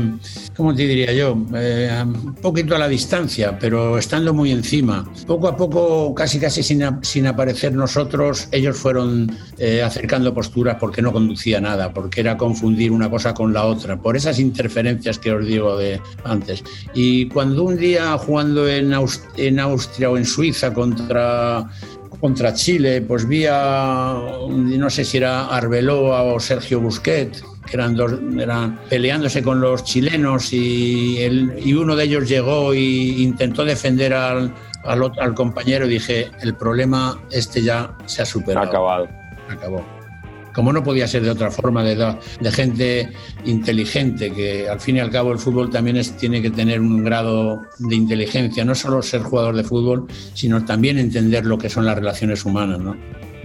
¿cómo te diría yo? Eh, un poquito a la distancia, pero estando muy encima. Poco a poco, casi casi sin, sin aparecer nosotros, ellos fueron eh, acercando posturas porque no conducía nada, porque era confundir una cosa con la otra, por esas interferencias que os digo de antes. Y cuando un día jugando en, en Austria o en Suiza contra contra Chile, pues vi a, no sé si era Arbeloa o Sergio Busquet, que eran dos, eran peleándose con los chilenos y, y uno de ellos llegó e intentó defender al, al, al compañero dije, el problema este ya se ha superado. Acabado. Acabó como no podía ser de otra forma, de, de gente inteligente, que al fin y al cabo el fútbol también es, tiene que tener un grado de inteligencia, no solo ser jugador de fútbol, sino también entender lo que son las relaciones humanas. ¿no?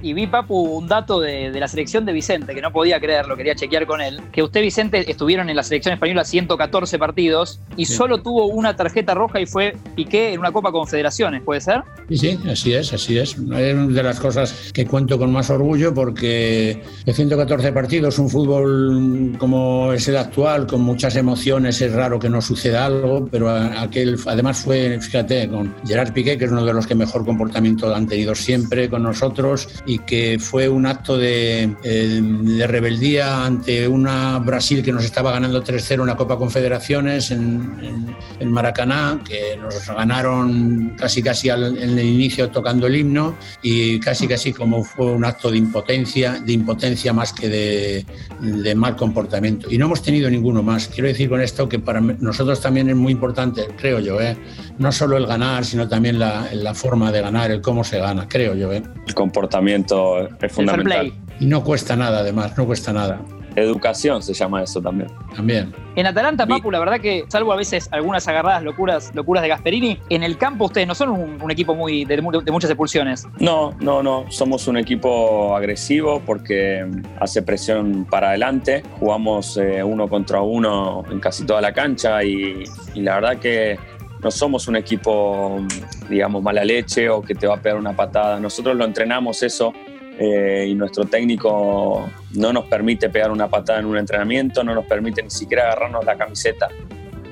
Y vi, Papu, un dato de, la selección de Vicente, que no podía creerlo, quería chequear con él, que usted, Vicente, estuvieron en la selección española 114 partidos y solo tuvo una tarjeta roja y fue Piqué en una Copa Confederaciones, ¿puede ser? Sí, sí, así es, así es. Es una de las cosas que cuento con más orgullo porque de 114 partidos, un fútbol como es el actual, con muchas emociones, es raro que no suceda algo, pero aquel, además fue, fíjate, con Gerard Piqué, que es uno de los que mejor comportamiento han tenido siempre con nosotros, y que fue un acto de, eh, de rebeldía ante una Brasil que nos estaba ganando 3-0 en la Copa Confederaciones en, en, Maracaná, que nos ganaron casi casi al, en el inicio tocando el himno y casi casi como fue un acto de impotencia, de impotencia más que de, de mal comportamiento. Y no hemos tenido ninguno más. Quiero decir con esto que para nosotros también es muy importante, creo yo, ¿eh? no solo el ganar, sino también la, la forma de ganar, el cómo se gana, creo yo. ¿eh? El comportamiento es fundamental. Y no cuesta nada, además, no cuesta nada. Educación se llama eso también. También. En Atalanta, Papu, la verdad que, salvo a veces algunas agarradas locuras, locuras de Gasperini, en el campo ustedes no son un, equipo muy de, muchas expulsiones. No, no, no. Somos un equipo agresivo porque hace presión para adelante. Jugamos eh, uno contra uno en casi toda la cancha y, y la verdad que no somos un equipo, digamos, mala leche o que te va a pegar una patada. Nosotros lo entrenamos eso eh, y nuestro técnico no nos permite pegar una patada en un entrenamiento, no nos permite ni siquiera agarrarnos la camiseta,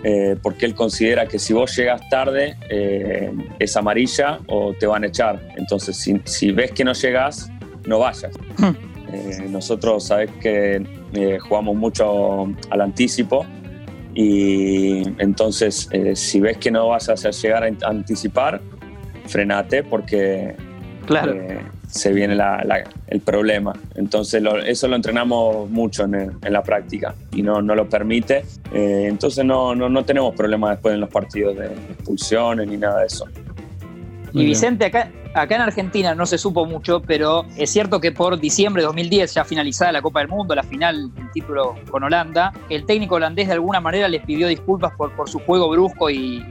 eh, porque él considera que si vos llegas tarde eh, es amarilla o te van a echar. Entonces, si, si ves que no llegas, no vayas. Hmm. nosotros sabes que jugamos mucho al anticipo y entonces, eh, si ves que no vas a hacer llegar a anticipar, frenate porque claro. Eh, se viene el problema. Entonces, eso lo entrenamos mucho en, la práctica y no, no lo permite. Eh, entonces, no, no, no tenemos problemas después en los partidos de expulsiones ni nada de eso. y Vicente, acá, Acá en Argentina no se supo mucho, pero es cierto que por diciembre de 2010, ya finalizada la Copa del Mundo, la final del título con Holanda, el técnico holandés de alguna manera les pidió disculpas por, su juego brusco y,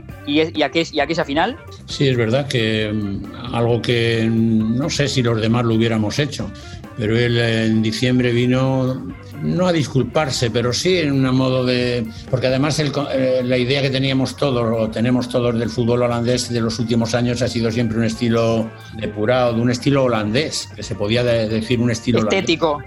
aquella final. Sí, es verdad que mm, algo que no sé si los demás lo hubiéramos hecho, pero él en diciembre vino no a disculparse, pero sí en un modo de... Porque además eh, la idea que teníamos todos, o tenemos todos del fútbol holandés de los últimos años ha sido siempre un estilo depurado, de un estilo holandés, que se podía decir un estilo estético.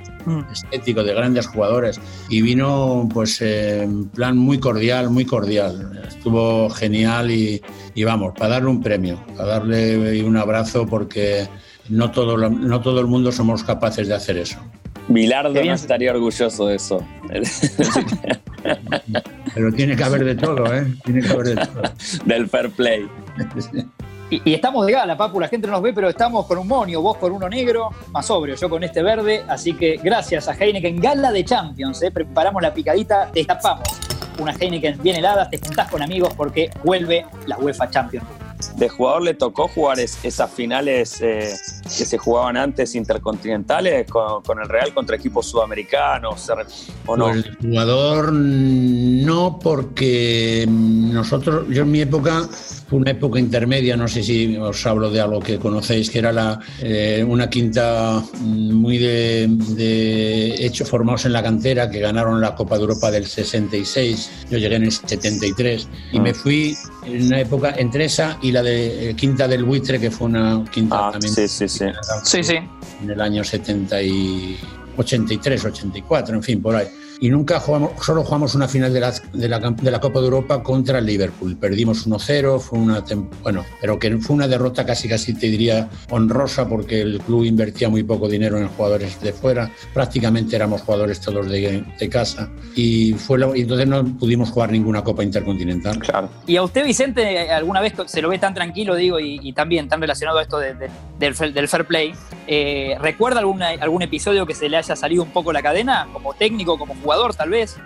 Estético, de grandes jugadores. Y vino pues en plan muy cordial, muy cordial. Estuvo genial y, y vamos, para darle un premio, para darle un abrazo porque no todo, no todo el mundo somos capaces de hacer eso. Bilardo no estaría orgulloso de eso. Pero tiene que haber de todo, ¿eh? Tiene que haber de todo. Del fair play. Y, estamos de gala, Papu, la gente no nos ve, pero estamos con un monio, vos con uno negro, más sobrio, yo con este verde. Así que gracias a Heineken, gala de Champions, ¿eh? preparamos la picadita, destapamos una Heineken bien helada, te juntás con amigos porque vuelve la UEFA Champions de jugador le tocó jugar esas finales eh, que se jugaban antes intercontinentales con, el Real contra equipos sudamericanos o no? El jugador no, porque nosotros, yo en mi época fue una época intermedia, no sé si os hablo de algo que conocéis, que era la, eh, una quinta muy de, de hecho formados en la cantera, que ganaron la Copa de Europa del 66, yo llegué en el 73 y me fui en una época entre esa y la de eh, Quinta del Buitre, que fue una quinta Ah, también sí, sí, sí. Sí, sí. en el año 70 y 83, 84, en fin, por ahí. Y nunca jugamos, solo jugamos una final de la, de la, de la Copa de Europa contra el Liverpool. Perdimos 1-0, fue una, bueno, pero que fue una derrota casi, casi te diría honrosa porque el club invertía muy poco dinero en jugadores de fuera. Prácticamente éramos jugadores todos de, de casa. Y, fue la- y entonces no pudimos jugar ninguna Copa Intercontinental. Claro. Y a usted, Vicente, alguna vez se lo ve tan tranquilo, digo, y, y también tan relacionado a esto de- de- del, fair- del fair play. eh, ¿Recuerda alguna, algún episodio que se le haya salido un poco la cadena? Como técnico, como jugador, tal vez.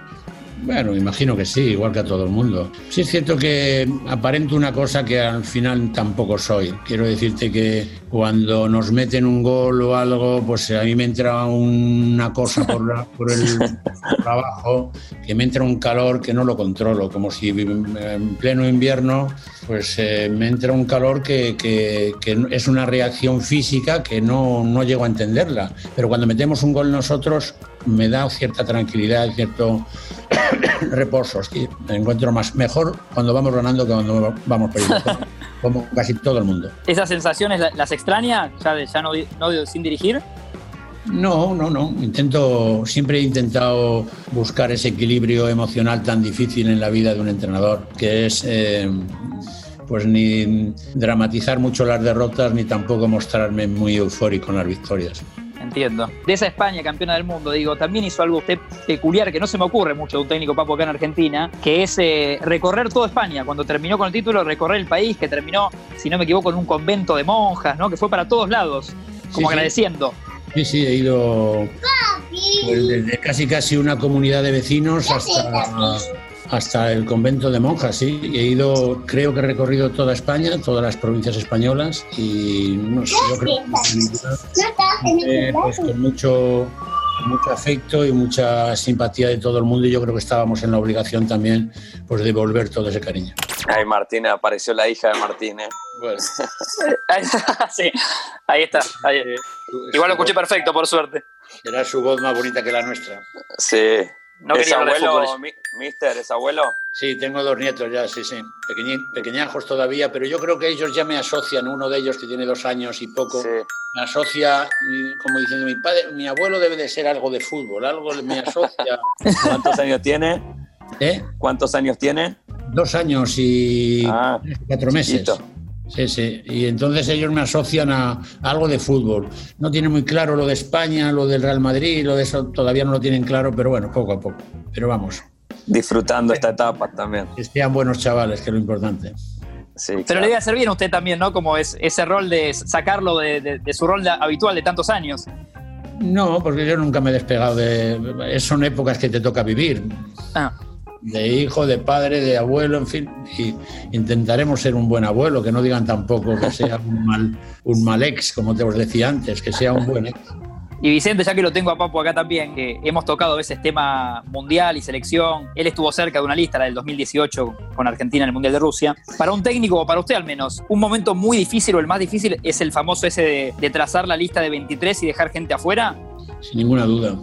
Bueno, imagino que sí, igual que a todo el mundo. Sí es cierto que aparento una cosa que al final tampoco soy. Quiero decirte que cuando nos meten un gol o algo, pues a mí me entra una cosa por, la- por el por abajo, que me entra un calor que no lo controlo, como si en pleno invierno pues eh, me entra un calor que, que- que es una reacción física que no, no llego a entenderla. Pero cuando metemos un gol nosotros me da cierta tranquilidad, cierto reposo. Sí, me encuentro más mejor cuando vamos ganando que cuando vamos perdiendo. Como casi todo el mundo. ¿Esas sensaciones la- las extraña? ¿Ya, ya no, no sin dirigir? No, no, no. Intento, siempre he intentado buscar ese equilibrio emocional tan difícil en la vida de un entrenador, que es eh, pues ni dramatizar mucho las derrotas ni tampoco mostrarme muy eufórico en las victorias. Entiendo. De esa España, campeona del mundo, digo, también hizo algo usted peculiar que no se me ocurre mucho de un técnico papo acá en Argentina, que es eh, recorrer toda España. Cuando terminó con el título, recorrer el país, que terminó, si no me equivoco, en un convento de monjas, ¿no? Que fue para todos lados, como sí. agradeciendo. Sí, sí, he ido pues, desde casi casi una comunidad de vecinos hasta, hasta el convento de monjas, sí. He ido, creo que he recorrido toda España, todas las provincias españolas y no sé, yo creo que eh, pues con mucho, con mucho afecto y mucha simpatía de todo el mundo y yo creo que estábamos en la obligación también pues, de devolver todo ese cariño. Ahí Martínez, apareció la hija de Martínez. Bueno, sí, ahí está. ahí. Igual lo escuché perfecto, por suerte. era su voz más bonita que la nuestra. Sí. No ¿Es quería hablar de abuelo, fútbol. mi- mister? ¿Es abuelo? Sí, tengo dos nietos ya, sí, sí. Pequeñi- pequeñajos todavía, pero yo creo que ellos ya me asocian, uno de ellos que tiene dos años y poco, Sí. me asocia como diciendo, mi padre, mi abuelo debe de ser algo de fútbol, algo me asocia. ¿Cuántos años tiene? ¿Eh? ¿Cuántos años tiene? Dos años y Ah, cuatro meses. chiquito. Sí, sí. Y entonces ellos me asocian a, a algo de fútbol. No tienen muy claro lo de España, lo del Real Madrid, lo de eso todavía no lo tienen claro, pero bueno, poco a poco. Pero vamos, Disfrutando esta etapa también. que sean buenos chavales, que es lo importante. Sí, Pero claro. le debe hacer bien a usted también, ¿no? Como es ese rol de sacarlo de, de- de su rol de- habitual de tantos años. No, porque yo nunca me he despegado de... Son épocas que te toca vivir. Ah, de hijo, de padre, de abuelo, en fin, y intentaremos ser un buen abuelo, que no digan tampoco que sea un mal, un mal ex, como te os decía antes, que sea un buen ex. Y Vicente, ya que lo tengo a Papo acá también, que hemos tocado a veces tema mundial y selección. Él estuvo cerca de una lista, la del 2018, con Argentina en el Mundial de Rusia. Para un técnico, o para usted al menos, un momento muy difícil o el más difícil es el famoso ese de, de trazar la lista de 23 y dejar gente afuera. sin ninguna duda.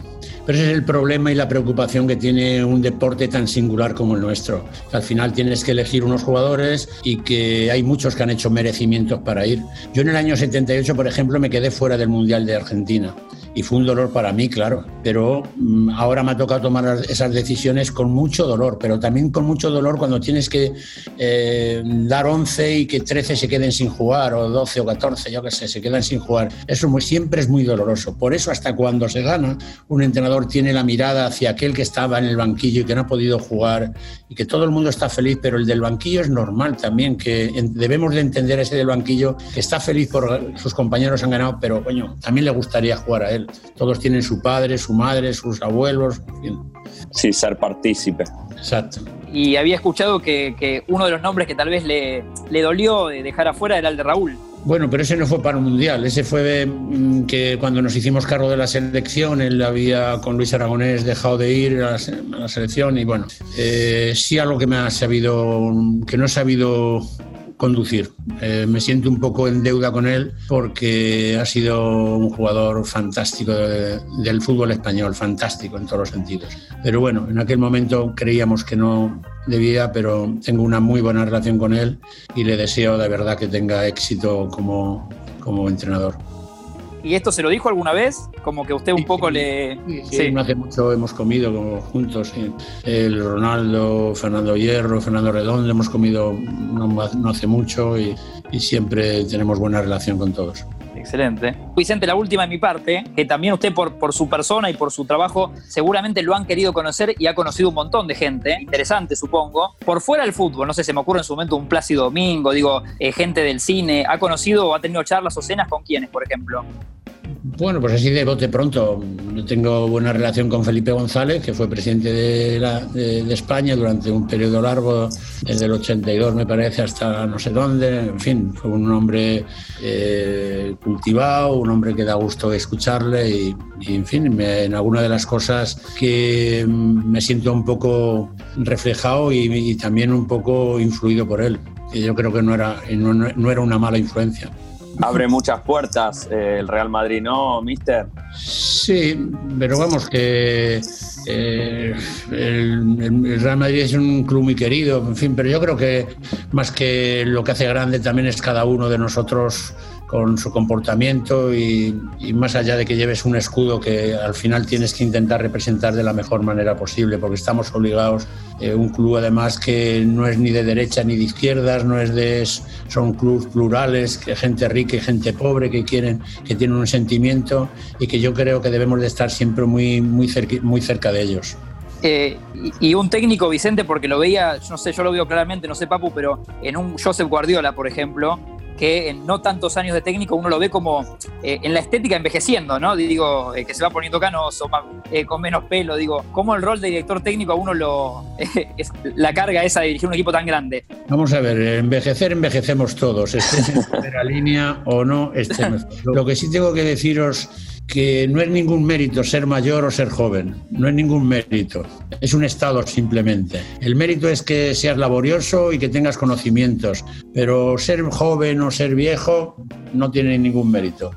Pero ese es el problema y la preocupación que tiene un deporte tan singular como el nuestro. Al final tienes que elegir unos jugadores y que hay muchos que han hecho merecimientos para ir. Yo en el año 78, por ejemplo, me quedé fuera del Mundial de Argentina y fue un dolor para mí, claro. Pero mm, ahora me ha tocado tomar esas decisiones con mucho dolor, pero también con mucho dolor cuando tienes que eh, dar 11 y que 13 se queden sin jugar, o 12 o 14, yo qué sé, se quedan sin jugar. Eso muy- siempre es muy doloroso. Por eso, hasta cuando se gana, un entrenador tiene la mirada hacia aquel que estaba en el banquillo y que no ha podido jugar, y que todo el mundo está feliz, pero el del banquillo es normal también, que debemos de entender ese del banquillo, que está feliz por sus compañeros han ganado, pero coño, también le gustaría jugar a él. Todos tienen su padre, su madre, sus abuelos, en fin. Sí, ser partícipe. Exacto. Y había escuchado que, que uno de los nombres que tal vez le, le dolió de dejar afuera era el de Raúl. Bueno, pero ese no fue para un mundial, ese fue mm, que cuando nos hicimos cargo de la selección, él había con Luis Aragonés dejado de ir a la, selección y bueno, eh, sí algo que me ha sabido, que no he sabido conducir. Eh, me siento un poco en deuda con él porque ha sido un jugador fantástico del fútbol español, fantástico en todos los sentidos. Pero bueno, en aquel momento creíamos que no debía, pero tengo una muy buena relación con él y le deseo de verdad que tenga éxito como, como entrenador. ¿Y esto se lo dijo alguna vez? Como que usted un poco le... Sí, no hace mucho hemos comido juntos. El Ronaldo, Fernando Hierro, Fernando Redondo, hemos comido no, hace mucho y, siempre tenemos buena relación con todos. Excelente. Vicente, la última de mi parte, que también usted por, su persona y por su trabajo seguramente lo han querido conocer y ha conocido un montón de gente, interesante supongo. Por fuera del fútbol, no sé, se me ocurre en su momento un Plácido Domingo, digo, eh, gente del cine, ¿ha conocido o ha tenido charlas o cenas con quiénes, por ejemplo? Bueno, pues así de bote pronto. Tengo buena relación con Felipe González, que fue presidente de, España durante un periodo largo, desde el 82 me parece hasta no sé dónde. En fin, fue un hombre eh, cultivado, un hombre que da gusto escucharle y, en fin, en alguna de las cosas que me siento un poco reflejado y, también un poco influido por él. Que yo creo que no era, no era una mala influencia abre muchas puertas eh, el Real Madrid, ¿no, Mister? Sí, pero vamos, que eh, el, Real Madrid es un club muy querido, en fin, pero yo creo que más que lo que hace grande también es cada uno de nosotros con su comportamiento y, más allá de que lleves un escudo que al final tienes que intentar representar de la mejor manera posible, porque estamos obligados, eh, un club además que no es ni de derecha ni de izquierdas, no es de, son clubes plurales, que gente rica y gente pobre que quieren, que tienen un sentimiento y que yo creo que debemos de estar siempre muy, muy, cerca, muy cerca de ellos. Eh, y, un técnico, Vicente, porque lo veía, no sé, yo lo veo claramente, no sé, Papu, pero en un Joseph Guardiola, por ejemplo, que en no tantos años de técnico uno lo ve como eh, en la estética envejeciendo, ¿no? Digo, eh, que se va poniendo canoso, eh, con menos pelo, digo, ¿cómo el rol de director técnico a uno lo. es la carga esa de dirigir un equipo tan grande? Vamos a ver, envejecer, envejecemos todos, estés en primera línea o no, estemos. Lo que sí tengo que deciros que no es ningún mérito ser mayor o ser joven, no es ningún mérito, es un estado simplemente. El mérito es que seas laborioso y que tengas conocimientos, pero ser joven o ser viejo no tiene ningún mérito.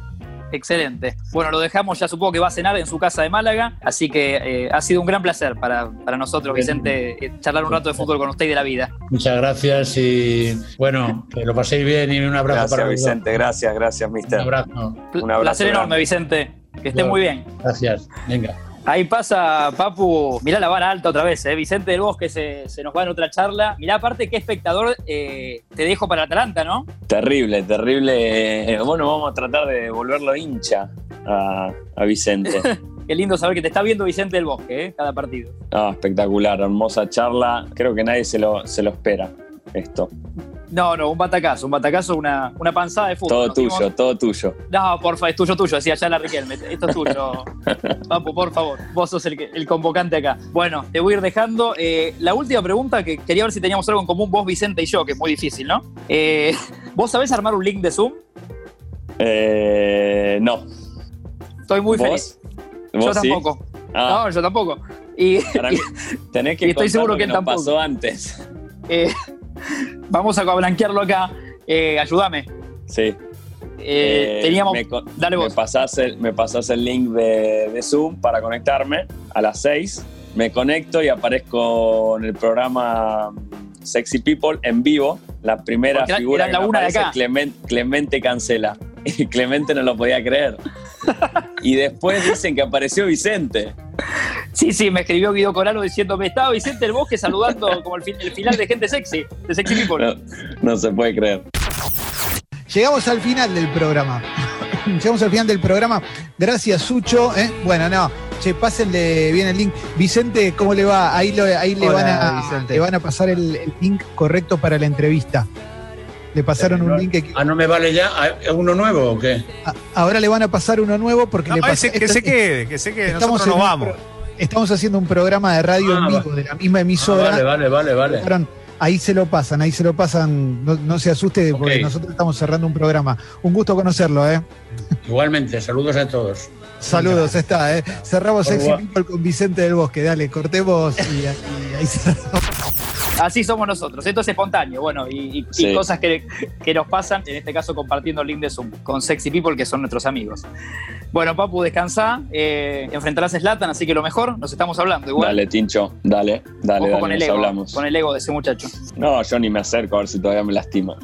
Excelente. Bueno, lo dejamos, ya supongo que va a cenar en su casa de Málaga, así que eh, ha sido un gran placer para, nosotros, Vicente, eh, charlar un rato de fútbol con usted y de la vida. Muchas gracias y bueno, que lo paséis bien y un abrazo gracias, para Vicente. Gracias, gracias, mister. Un abrazo. Un abrazo. Placer enorme, Vicente. Que esté muy bien. Gracias. Venga. Ahí pasa, Papu. Mirá la vara alta otra vez, ¿eh? Vicente del Bosque se, se nos va en otra charla. Mirá, aparte, qué espectador eh, te dejo para Atalanta, ¿no? Terrible, terrible. Bueno, vamos a tratar de volverlo hincha a, Vicente. qué lindo saber que te está viendo Vicente del Bosque, ¿eh? Cada partido. Ah, espectacular, hermosa charla. Creo que nadie se lo, se lo espera, esto. No, no, un batacazo, un batacazo, una, una panzada de fútbol. Todo tuyo, todo tuyo. No, porfa, es tuyo, tuyo, decía ya la Riquelme. Esto es tuyo. Papu, por favor. Vos sos el, el convocante acá. Bueno, te voy a ir dejando. Eh, la última pregunta que quería ver si teníamos algo en común, vos, Vicente y yo, que es muy difícil, ¿no? Eh, ¿Vos sabés armar un link de Zoom? Eh, no. Estoy muy feliz. yo tampoco. Ah. No, yo tampoco. Y, tenés que estoy seguro que, que nos pasó antes. Eh, Vamos a blanquearlo acá. Eh, ayúdame. Sí. Eh, teníamos. Me, dale vos. Me pasás el, me el link de, Zoom para conectarme a las 6. Me conecto y aparezco en el programa Sexy People en vivo. La primera figura la una de acá. Clemente cancela. Y Clemente no lo podía creer. y después dicen que apareció Vicente. Sí, sí, me escribió Guido Coralo diciendo, me estaba Vicente el Bosque saludando como el, final de Gente Sexy, de Sexy People. No, se puede creer. Llegamos al final del programa. Llegamos al final del programa. Gracias, Sucho. ¿eh? Bueno, no. Che, pásenle bien el link. Vicente, ¿cómo le va? Ahí, ahí le, van a, le, van a, pasar el, link correcto para la entrevista. Le pasaron un link que. Ah, ¿no me vale ya? ¿Uno nuevo o qué? Ahora le van a pasar uno nuevo porque le pasé, que se quede, que se quede. Nosotros nos vamos. Estamos haciendo un programa de radio en ah, vivo de la misma emisora. Ah, vale, vale, vale, vale. Ahí se lo pasan, ahí se lo pasan. No, se asuste porque nosotros estamos cerrando un programa. Un gusto conocerlo, ¿eh? Igualmente, saludos a todos. Saludos, está, ¿eh? Cerramos Sexy People con Vicente del Bosque. Dale, cortemos y, y ahí cerramos. Así somos nosotros. Esto es espontáneo, bueno, y, cosas que, nos pasan, en este caso compartiendo el link de Zoom con Sexy People, que son nuestros amigos. Bueno, Papu, descansa. Eh, enfrentarás a Slatan, así que lo mejor, nos estamos hablando igual. Dale, Tincho, dale, dale, con el ego, hablamos. Con el ego de ese muchacho. No, yo ni me acerco a ver si todavía me lastima.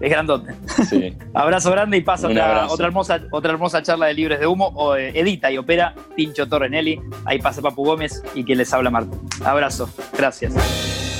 Es grandote. Sí. Abrazo grande y pasa otra, hermosa, otra hermosa charla de Libres de Humo. O, eh, edita y opera Tincho Torrenelli. Ahí pasa Papu Gómez y que les habla Marco. Abrazo. Gracias.